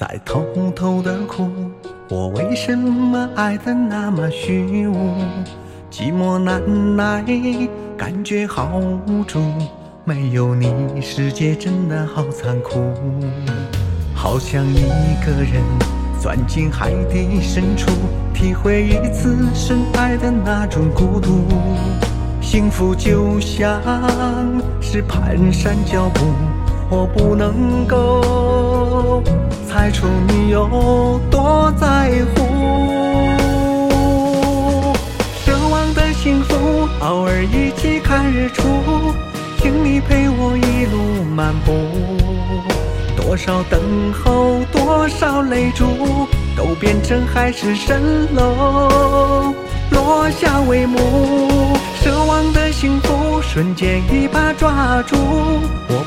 在偷偷的哭我为什么爱的那么虚无？寂寞难耐感觉好无助没有你世界真的好残酷。好想一个人钻进海底深处体会一次深爱的那种孤独。幸福就像是蹒跚脚步我不能够猜出你有多在乎。奢望的幸福，偶尔一起看日出。请你陪我一路漫步，多少等候，多少泪珠，都变成海市蜃楼。落下帷幕，奢望的幸福瞬间一把抓住，我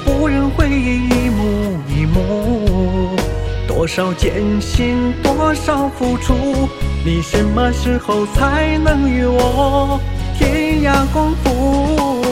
多少艰辛，多少付出，你什么时候才能与我天涯共赴？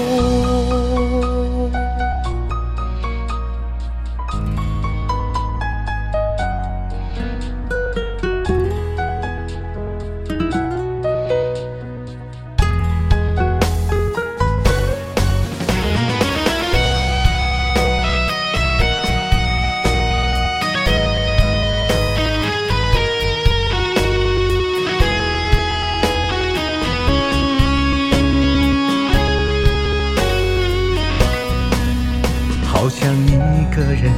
好想一个人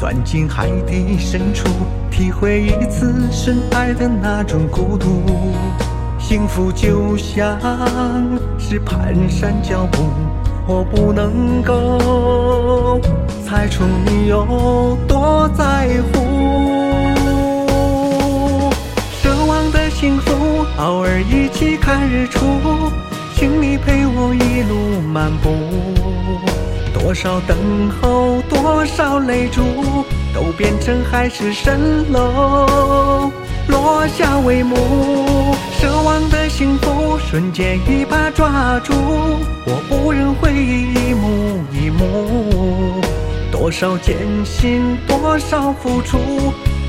钻进海底深处，体会一次深爱的那种孤独。幸福就像是蹒跚脚步，我不能够猜出你有多在乎。奢望的幸福，偶尔一起看日出，请你陪我一路漫步。多少等候，多少泪珠，都变成海市蜃楼。落下帷幕，奢望的幸福瞬间一把抓住，我不忍回忆一幕一幕。多少艰辛，多少付出，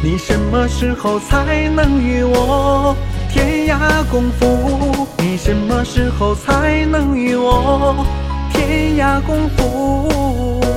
你什么时候才能与我天涯共赴？你什么时候才能与我？天涯共赴。